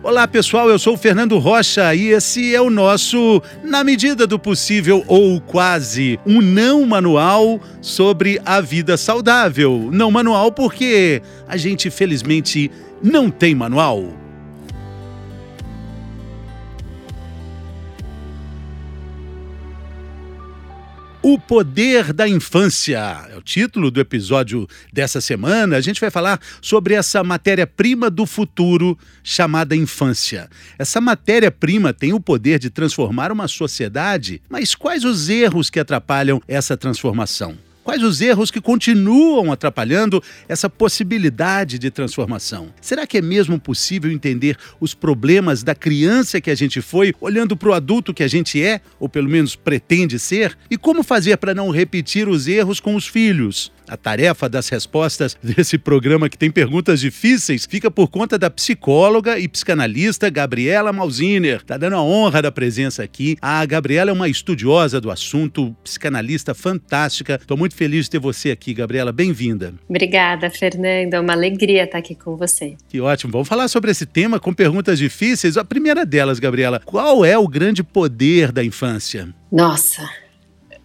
Olá pessoal, eu sou o Fernando Rocha e esse é o nosso, na medida do possível ou quase, um não manual sobre a vida saudável. Não manual porque a gente felizmente não tem manual. O Poder da Infância é o título do episódio dessa semana. A gente vai falar sobre essa matéria-prima do futuro chamada infância. Essa matéria-prima tem o poder de transformar uma sociedade, mas quais os erros que atrapalham essa transformação? Quais os erros que continuam atrapalhando essa possibilidade de transformação? Será que é mesmo possível entender os problemas da criança que a gente foi, olhando para o adulto que a gente é, ou pelo menos pretende ser? E como fazer para não repetir os erros com os filhos? A tarefa das respostas desse programa que tem perguntas difíceis fica por conta da psicóloga e psicanalista Gabriela Malziner. Tá dando a honra da presença aqui. A Gabriela é uma estudiosa do assunto, psicanalista fantástica. Estou muito feliz de ter você aqui, Gabriela. Bem-vinda. Obrigada, Fernanda. É uma alegria estar aqui com você. Que ótimo. Vamos falar sobre esse tema com perguntas difíceis. A primeira delas, Gabriela, qual é o grande poder da infância? Nossa,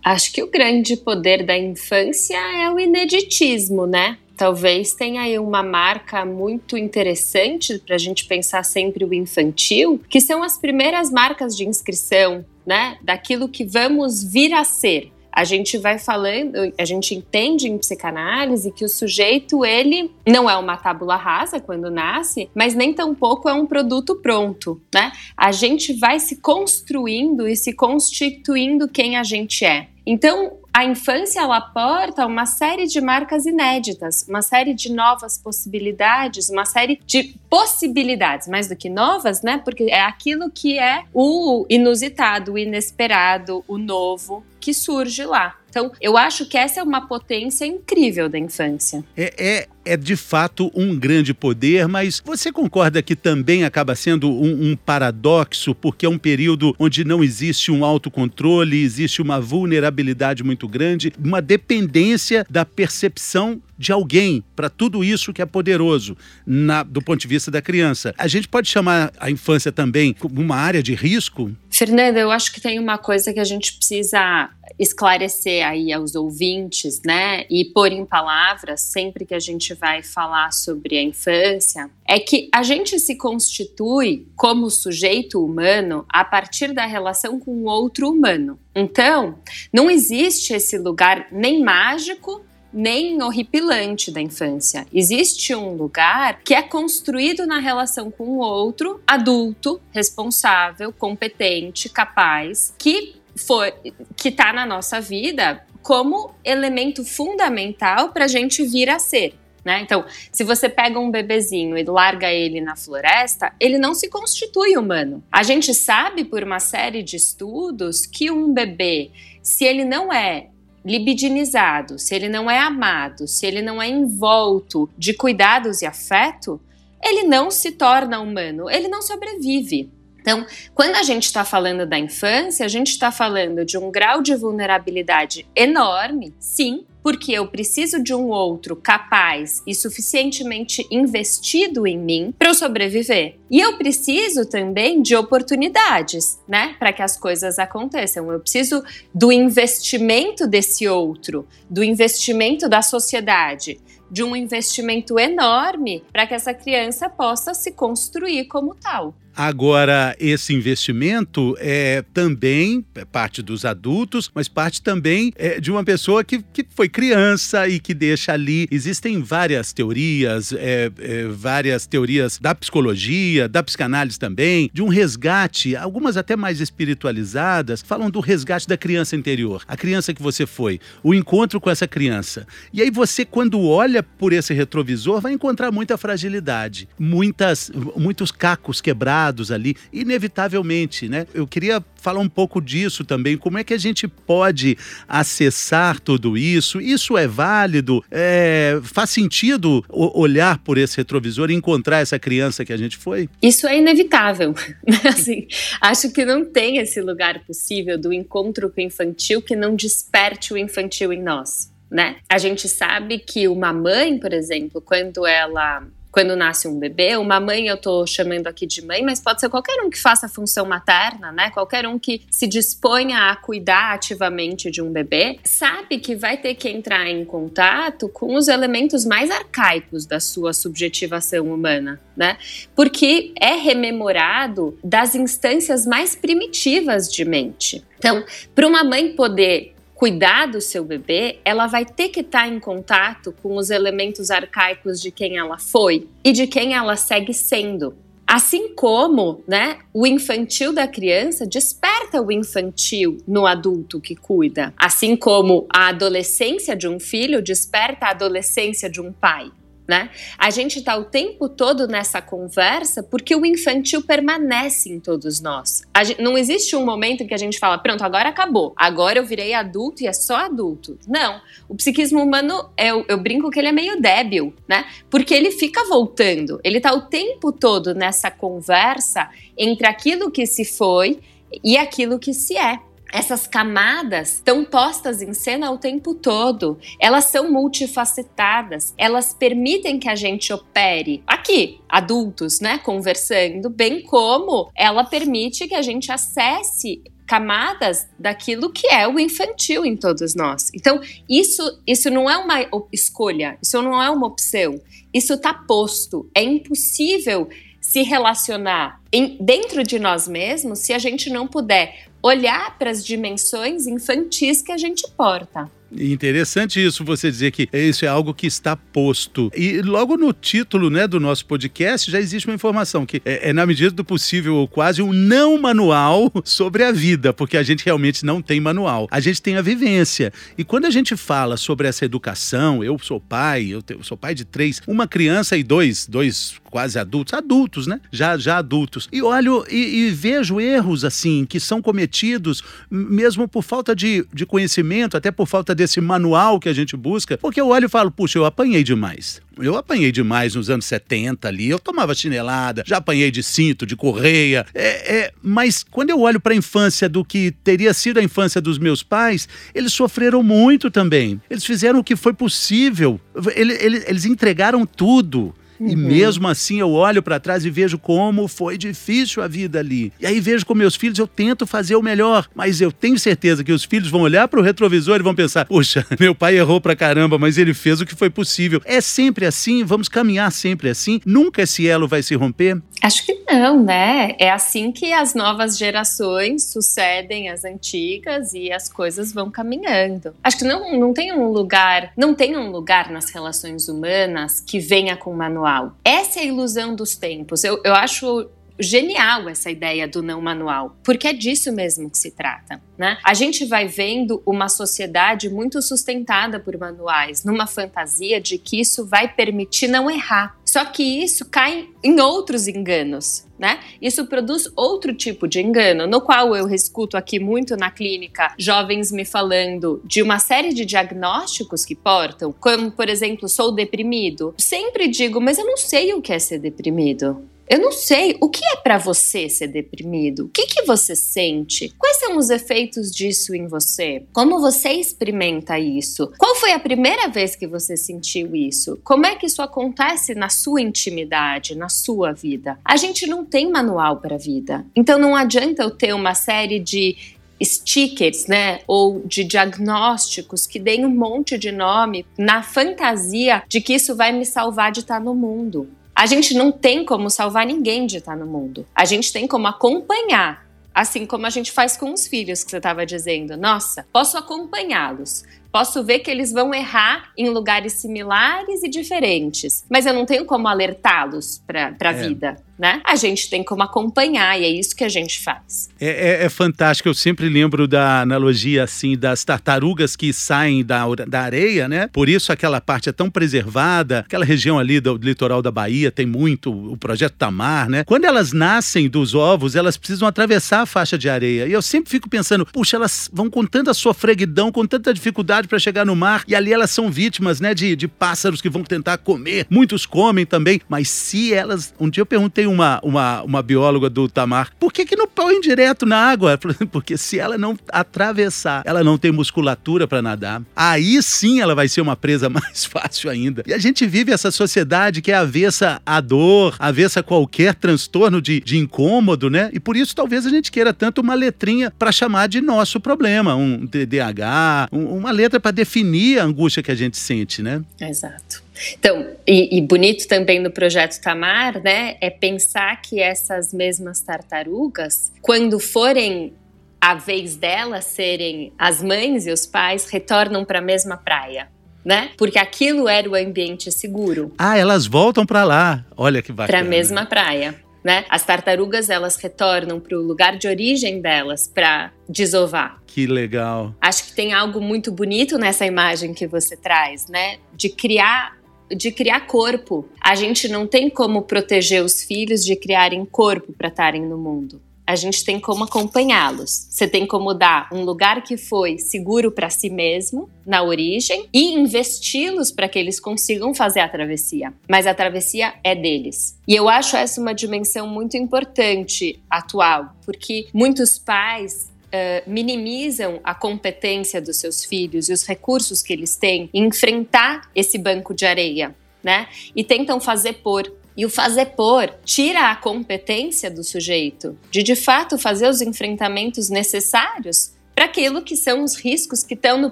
Acho que o grande poder da infância é o ineditismo, né? Talvez tenha aí uma marca muito interessante para a gente pensar sempre o infantil, que são as primeiras marcas de inscrição, né? Daquilo que vamos vir a ser a gente vai falando, a gente entende em psicanálise que o sujeito ele não é uma tábula rasa quando nasce, mas nem tampouco é um produto pronto, né? A gente vai se construindo e se constituindo quem a gente é. Então, a infância ela aporta uma série de marcas inéditas, uma série de novas possibilidades, uma série de possibilidades, mais do que novas, né? Porque é aquilo que é o inusitado, o inesperado, o novo que surge lá. Então, eu acho que essa é uma potência incrível da infância. É, é, é de fato um grande poder, mas você concorda que também acaba sendo um, um paradoxo, porque é um período onde não existe um autocontrole, existe uma vulnerabilidade muito grande, uma dependência da percepção de alguém para tudo isso que é poderoso na, do ponto de vista da criança. A gente pode chamar a infância também como uma área de risco? Fernanda, eu acho que tem uma coisa que a gente precisa esclarecer aí aos ouvintes, né, e pôr em palavras sempre que a gente vai falar sobre a infância, é que a gente se constitui como sujeito humano a partir da relação com o outro humano. Então, não existe esse lugar nem mágico nem horripilante da infância. Existe um lugar que é construído na relação com o outro, adulto, responsável, competente, capaz, que foi que está na nossa vida como elemento fundamental para a gente vir a ser. Né? Então, se você pega um bebezinho e larga ele na floresta, ele não se constitui humano. A gente sabe por uma série de estudos que um bebê, se ele não é libidinizado, se ele não é amado, se ele não é envolto de cuidados e afeto, ele não se torna humano, ele não sobrevive. Então, quando a gente está falando da infância, a gente está falando de um grau de vulnerabilidade enorme, sim, porque eu preciso de um outro capaz e suficientemente investido em mim para eu sobreviver. E eu preciso também de oportunidades, né, para que as coisas aconteçam. Eu preciso do investimento desse outro, do investimento da sociedade de um investimento enorme para que essa criança possa se construir como tal. Agora, esse investimento é também é parte dos adultos, mas parte também é de uma pessoa que, que foi criança e que deixa ali. Existem várias teorias, é, é, várias teorias da psicologia, da psicanálise também, de um resgate, algumas até mais espiritualizadas, falam do resgate da criança interior, a criança que você foi, o encontro com essa criança. E aí você, quando olha por esse retrovisor, vai encontrar muita fragilidade, muitas, muitos cacos quebrados ali, inevitavelmente, né? Eu queria falar um pouco disso também. Como é que a gente pode acessar tudo isso? Isso é válido? É, faz sentido olhar por esse retrovisor e encontrar essa criança que a gente foi? Isso é inevitável. assim, acho que não tem esse lugar possível do encontro com o infantil que não desperte o infantil em nós. Né? A gente sabe que uma mãe, por exemplo, quando ela quando nasce um bebê, uma mãe, eu tô chamando aqui de mãe, mas pode ser qualquer um que faça a função materna, né? Qualquer um que se disponha a cuidar ativamente de um bebê, sabe que vai ter que entrar em contato com os elementos mais arcaicos da sua subjetivação humana, né? Porque é rememorado das instâncias mais primitivas de mente. Então, para uma mãe poder cuidar do seu bebê, ela vai ter que estar tá em contato com os elementos arcaicos de quem ela foi e de quem ela segue sendo. Assim como, né, o infantil da criança desperta o infantil no adulto que cuida, assim como a adolescência de um filho desperta a adolescência de um pai né? A gente está o tempo todo nessa conversa porque o infantil permanece em todos nós. Gente, não existe um momento em que a gente fala, pronto, agora acabou, agora eu virei adulto e é só adulto. Não, o psiquismo humano, eu, eu brinco que ele é meio débil, né? Porque ele fica voltando, ele está o tempo todo nessa conversa entre aquilo que se foi e aquilo que se é essas camadas estão postas em cena o tempo todo. Elas são multifacetadas. Elas permitem que a gente opere aqui, adultos, né, conversando, bem como ela permite que a gente acesse camadas daquilo que é o infantil em todos nós. Então, isso, isso não é uma escolha, isso não é uma opção. Isso está posto. É impossível se relacionar em, dentro de nós mesmos se a gente não puder olhar para as dimensões infantis que a gente porta. Interessante isso, você dizer que isso é algo que está posto. E logo no título né, do nosso podcast já existe uma informação que é, é, na medida do possível, quase um não manual sobre a vida, porque a gente realmente não tem manual. A gente tem a vivência. E quando a gente fala sobre essa educação, eu sou pai, eu, eu sou pai de três, uma criança e dois, dois quase adultos, adultos, né? Já, já adultos. E olho e, e vejo erros assim que são cometidos mesmo por falta de, de conhecimento, até por falta de desse manual que a gente busca, porque eu olho e falo, puxa, eu apanhei demais. Eu apanhei demais nos anos 70 ali, eu tomava chinelada, já apanhei de cinto, de correia. É, é, mas quando eu olho para a infância do que teria sido a infância dos meus pais, eles sofreram muito também. Eles fizeram o que foi possível. Eles, eles, eles entregaram tudo. Uhum. E mesmo assim eu olho para trás e vejo como foi difícil a vida ali. E aí vejo com meus filhos, eu tento fazer o melhor, mas eu tenho certeza que os filhos vão olhar para o retrovisor e vão pensar: puxa, meu pai errou pra caramba, mas ele fez o que foi possível. É sempre assim, vamos caminhar sempre assim. Nunca esse elo vai se romper. Acho que não, né? É assim que as novas gerações sucedem as antigas e as coisas vão caminhando. Acho que não, não tem um lugar, não tem um lugar nas relações humanas que venha com manual. Essa é a ilusão dos tempos. Eu, eu acho genial essa ideia do não manual, porque é disso mesmo que se trata. Né? A gente vai vendo uma sociedade muito sustentada por manuais, numa fantasia de que isso vai permitir não errar. Só que isso cai em outros enganos, né? Isso produz outro tipo de engano, no qual eu escuto aqui muito na clínica jovens me falando de uma série de diagnósticos que portam, como por exemplo, sou deprimido. Sempre digo, mas eu não sei o que é ser deprimido. Eu não sei o que é para você ser deprimido. O que, que você sente? Quais são os efeitos disso em você? Como você experimenta isso? Qual foi a primeira vez que você sentiu isso? Como é que isso acontece na sua intimidade, na sua vida? A gente não tem manual para vida. Então não adianta eu ter uma série de stickers, né, ou de diagnósticos que deem um monte de nome na fantasia de que isso vai me salvar de estar no mundo. A gente não tem como salvar ninguém de estar no mundo. A gente tem como acompanhar. Assim como a gente faz com os filhos que você estava dizendo. Nossa, posso acompanhá-los. Posso ver que eles vão errar em lugares similares e diferentes, mas eu não tenho como alertá-los para a é. vida né? A gente tem como acompanhar e é isso que a gente faz. É, é, é, fantástico, eu sempre lembro da analogia assim das tartarugas que saem da, da areia, né? Por isso aquela parte é tão preservada, aquela região ali do, do litoral da Bahia tem muito o projeto Tamar, né? Quando elas nascem dos ovos, elas precisam atravessar a faixa de areia. E eu sempre fico pensando, puxa, elas vão com tanta sofreguidão, com tanta dificuldade para chegar no mar, e ali elas são vítimas, né, de, de pássaros que vão tentar comer. Muitos comem também, mas se elas, um dia eu perguntei uma, uma, uma bióloga do Tamar, por que, que não põe direto na água? Porque se ela não atravessar, ela não tem musculatura para nadar, aí sim ela vai ser uma presa mais fácil ainda. E a gente vive essa sociedade que é avessa à dor, avessa a qualquer transtorno de, de incômodo, né? E por isso talvez a gente queira tanto uma letrinha para chamar de nosso problema, um TDAH, um, uma letra para definir a angústia que a gente sente, né? Exato. Então, e, e, bonito também no projeto Tamar, né, é pensar que essas mesmas tartarugas, quando forem a vez delas serem as mães e os pais, retornam para a mesma praia. Né? Porque aquilo era o ambiente seguro. Ah, elas voltam para lá. Olha que bacana. Para a mesma praia. Né? As tartarugas elas retornam para o lugar de origem delas para desovar. Que legal. Acho que tem algo muito bonito nessa imagem que você traz, né? De criar de criar corpo. A gente não tem como proteger os filhos de criarem corpo para estarem no mundo. A gente tem como acompanhá-los. Você tem como dar um lugar que foi seguro para si mesmo, na origem, e investi-los para que eles consigam fazer a travessia. Mas a travessia é deles. E eu acho essa uma dimensão muito importante atual, porque muitos pais uh, minimizam a competência dos seus filhos e os recursos que eles têm em enfrentar esse banco de areia, né? E tentam fazer por. E o fazer por tira a competência do sujeito de de fato fazer os enfrentamentos necessários para aquilo que são os riscos que estão no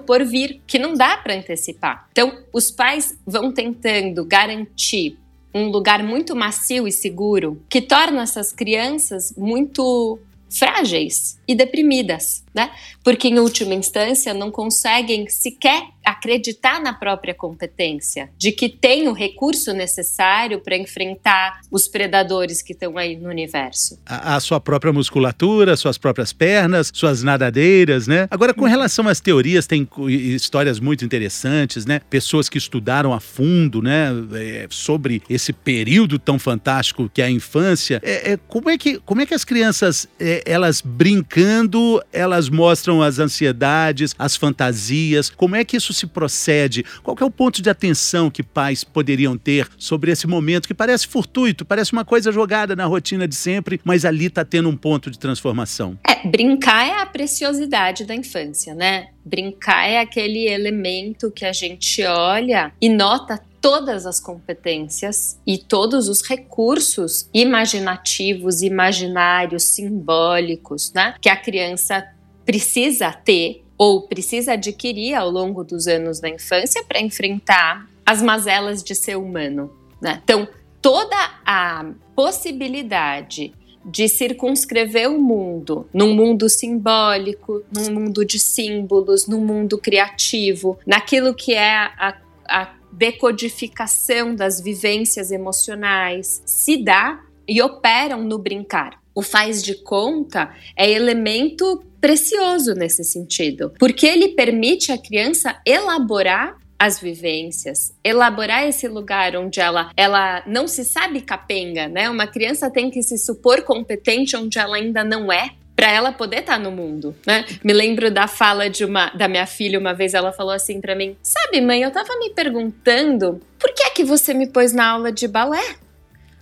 porvir, que não dá para antecipar. Então, os pais vão tentando garantir um lugar muito macio e seguro que torna essas crianças muito frágeis e deprimidas, né? Porque em última instância não conseguem sequer acreditar na própria competência, de que tem o recurso necessário para enfrentar os predadores que estão aí no universo. A, a, sua própria musculatura, suas próprias pernas, suas nadadeiras, né? Agora, com relação às teorias, tem histórias muito interessantes, né? Pessoas que estudaram a fundo, né? É, sobre esse período tão fantástico que é a infância. É, é, como, é que, como é que as crianças, é, elas brincando, elas mostram as ansiedades, as fantasias? Como é que isso se procede? Qual é o ponto de atenção que pais poderiam ter sobre esse momento que parece fortuito, parece uma coisa jogada na rotina de sempre, mas ali está tendo um ponto de transformação? É, brincar é a preciosidade da infância, né? Brincar é aquele elemento que a gente olha e nota todas as competências e todos os recursos imaginativos, imaginários, simbólicos, né, que a criança precisa ter ou precisa adquirir ao longo dos anos da infância para enfrentar as mazelas de ser humano. Né? Então, toda a possibilidade de circunscrever o mundo num mundo simbólico, num mundo de símbolos, num mundo criativo, naquilo que é a, a decodificação das vivências emocionais, se dá e operam no brincar. O faz de conta é elemento precioso nesse sentido, porque ele permite à criança elaborar as vivências, elaborar esse lugar onde ela, ela não se sabe capenga, né? Uma criança tem que se supor competente onde ela ainda não é, para ela poder estar tá no mundo, né? Me lembro da fala de uma da minha filha uma vez ela falou assim para mim: "Sabe, mãe, eu tava me perguntando, por que é que você me pôs na aula de balé?"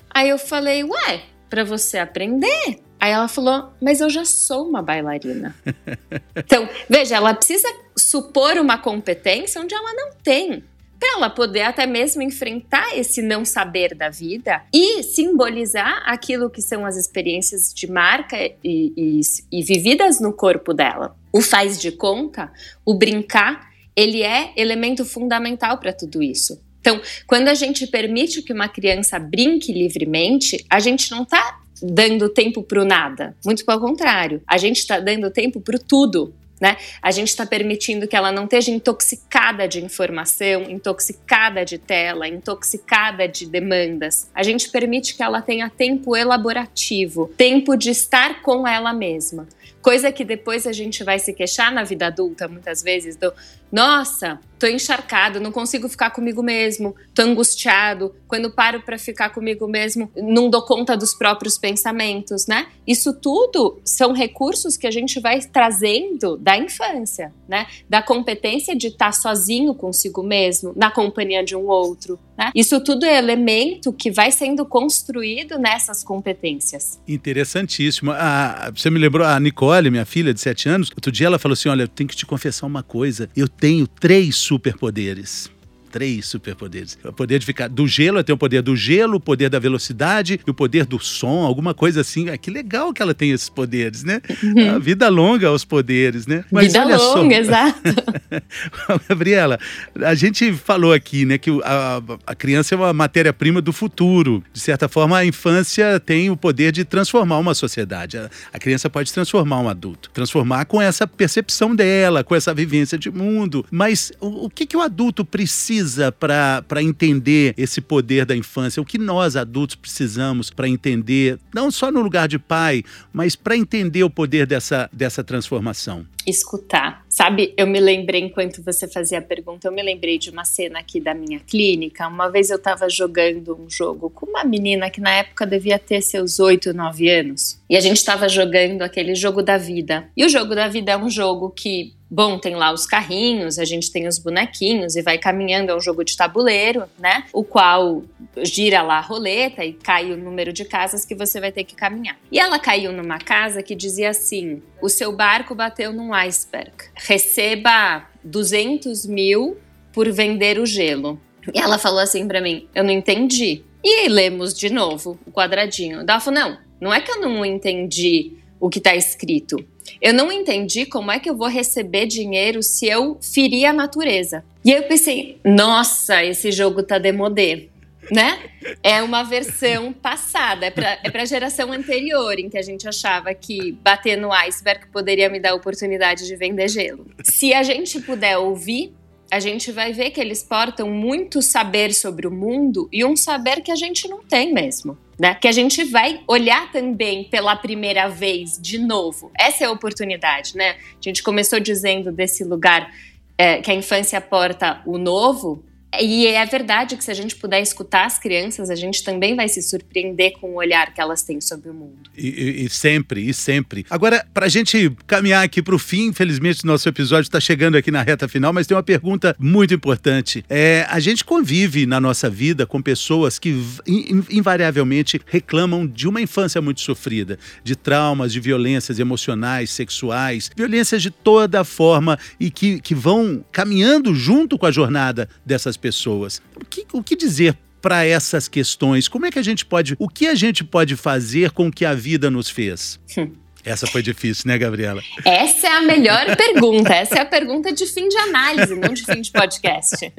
Aí eu falei: "Ué, para você aprender." Aí ela falou: Mas eu já sou uma bailarina. então, veja, ela precisa supor uma competência onde ela não tem para ela poder até mesmo enfrentar esse não saber da vida e simbolizar aquilo que são as experiências de marca e, e, e vividas no corpo dela. O faz de conta, o brincar, ele é elemento fundamental para tudo isso. Então, quando a gente permite que uma criança brinque livremente, a gente não está dando tempo para o nada. Muito pelo contrário, a gente está dando tempo para tudo. Né? A gente está permitindo que ela não esteja intoxicada de informação, intoxicada de tela, intoxicada de demandas. A gente permite que ela tenha tempo elaborativo, tempo de estar com ela mesma. Coisa que depois a gente vai se queixar na vida adulta, muitas vezes, do Nossa, tô encharcado, não consigo ficar comigo mesmo, tô angustiado, quando paro para ficar comigo mesmo, não dou conta dos próprios pensamentos, né? Isso tudo são recursos que a gente vai trazendo da infância, né? Da competência de estar tá sozinho consigo mesmo, na companhia de um outro, né? Isso tudo é elemento que vai sendo construído nessas competências. Interessantíssimo. Ah, você me lembrou, a Nicole, minha filha de 7 anos, outro dia ela falou assim: Olha, eu tenho que te confessar uma coisa. Eu tenho três superpoderes três superpoderes. O poder de ficar do gelo, ela tem o poder do gelo, o poder da velocidade e o poder do som, alguma coisa assim. Ah, que legal que ela tem esses poderes, né? Uhum. A vida longa aos poderes, né? Mas vida longa, só... exato. Gabriela, a gente falou aqui, né, que a, a criança é uma matéria-prima do futuro. De certa forma, a infância tem o poder de transformar uma sociedade. A, a criança pode transformar um adulto, transformar com essa percepção dela, com essa vivência de mundo. Mas o, o que, que o adulto precisa precisa para entender esse poder da infância? O que nós adultos precisamos para entender, não só no lugar de pai, mas para entender o poder dessa, dessa transformação? Escutar. Sabe, eu me lembrei, enquanto você fazia a pergunta, eu me lembrei de uma cena aqui da minha clínica. Uma vez eu estava jogando um jogo com uma menina que na época devia ter seus 8, 9 anos. E a gente estava jogando aquele jogo da vida. E o jogo da vida é um jogo que Bom, tem lá os carrinhos, a gente tem os bonequinhos e vai caminhando, é um jogo de tabuleiro, né? O qual gira lá a roleta e cai o número de casas que você vai ter que caminhar. E ela caiu numa casa que dizia assim: o seu barco bateu num iceberg, receba 200 mil por vender o gelo. E ela falou assim para mim: eu não entendi. E aí lemos de novo o quadradinho. Ela falou: não, não é que eu não entendi o que está escrito. Eu não entendi como é que eu vou receber dinheiro se eu ferir a natureza. E eu pensei, nossa, esse jogo tá demodé. Né? É uma versão passada, é para é a geração anterior, em que a gente achava que bater no iceberg poderia me dar a oportunidade de vender gelo. Se a gente puder ouvir, a gente vai ver que eles portam muito saber sobre o mundo e um saber que a gente não tem mesmo né? Que a gente vai olhar também pela primeira vez de novo. Essa é a oportunidade, né? A gente começou dizendo desse lugar é, que a infância porta o novo, e é verdade que se a gente puder escutar as crianças, a gente também vai se surpreender com o olhar que elas têm sobre o mundo. E, e, e sempre, e sempre. Agora, para a gente caminhar aqui para o fim, infelizmente nosso episódio está chegando aqui na reta final, mas tem uma pergunta muito importante. É, a gente convive na nossa vida com pessoas que invariavelmente reclamam de uma infância muito sofrida, de traumas, de violências emocionais, sexuais, violências de toda forma e que, que vão caminhando junto com a jornada dessas pessoas. O que, o que dizer para essas questões? Como é que a gente pode, o que a gente pode fazer com o que a vida nos fez? Essa foi difícil, né, Gabriela? Essa é a melhor pergunta. Essa é a pergunta de fim de análise, não de fim de podcast.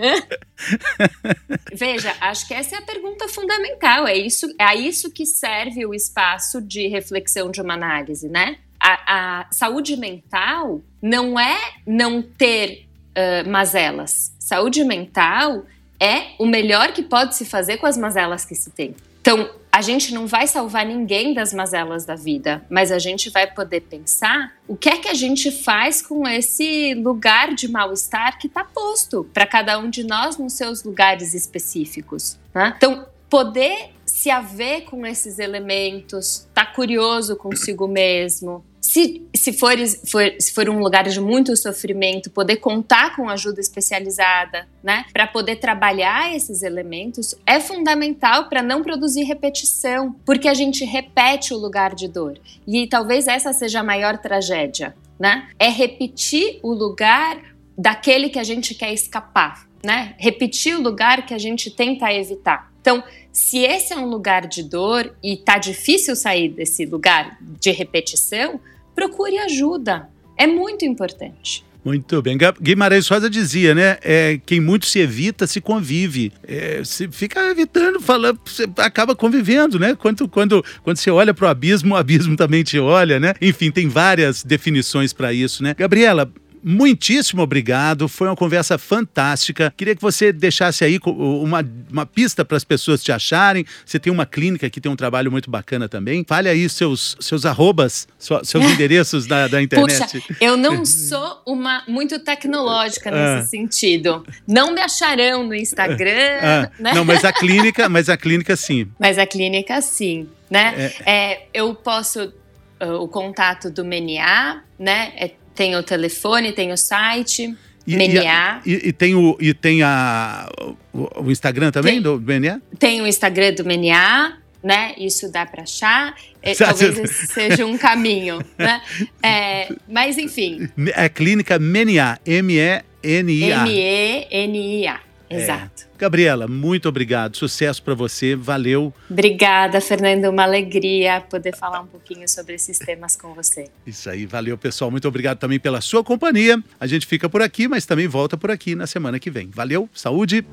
Veja, acho que essa é a pergunta fundamental. É isso, é a isso que serve o espaço de reflexão de uma análise, né? A, a saúde mental não é não ter uh, mazelas. Saúde mental é o melhor que pode se fazer com as mazelas que se tem. Então, a gente não vai salvar ninguém das mazelas da vida, mas a gente vai poder pensar o que é que a gente faz com esse lugar de mal-estar que está posto para cada um de nós nos seus lugares específicos. Né? Então, poder se haver com esses elementos, tá curioso consigo mesmo, se, se, for, for, se for um lugar de muito sofrimento, poder contar com ajuda especializada, né, para poder trabalhar esses elementos, é fundamental para não produzir repetição, porque a gente repete o lugar de dor. E talvez essa seja a maior tragédia, né? É repetir o lugar daquele que a gente quer escapar, né? Repetir o lugar que a gente tenta evitar. Então, se esse é um lugar de dor e tá difícil sair desse lugar de repetição, procure ajuda. É muito importante. Muito bem. Guimarães Rosa dizia, né? É, quem muito se evita, se convive. É, se fica evitando, falando, você acaba convivendo, né? Quando, quando, quando você olha para o abismo, o abismo também te olha, né? Enfim, tem várias definições para isso, né? Gabriela, muitíssimo obrigado. Foi uma conversa fantástica. Queria que você deixasse aí uma, uma pista para as pessoas te acharem. Você tem uma clínica que tem um trabalho muito bacana também. Fale aí seus, seus arrobas, seus endereços da, da internet. Puxa, eu não sou uma muito tecnológica nesse ah. sentido. Não me acharão no Instagram. Ah. Né? Não, mas a clínica, mas a clínica sim. Mas a clínica sim, né? É. É, eu posso uh, o contato do MNA, né? É, tem o telefone, tem o site. E, MNA. E, e, tem, o, e tem a, o, o Instagram também tem, do MNA? Tem o Instagram do MNA, né? Isso dá para achar. É, talvez esse seja um caminho, né? É, mas enfim. É clínica MNA, M-E-N-I-A. M-E-N-I-A, exato. É. Gabriela, muito obrigado. Sucesso para você. Valeu. Obrigada, Fernando. Uma alegria poder falar um pouquinho sobre esses temas com você. Isso aí. Valeu, pessoal. Muito obrigado também pela sua companhia. A gente fica por aqui, mas também volta por aqui na semana que vem. Valeu. Saúde.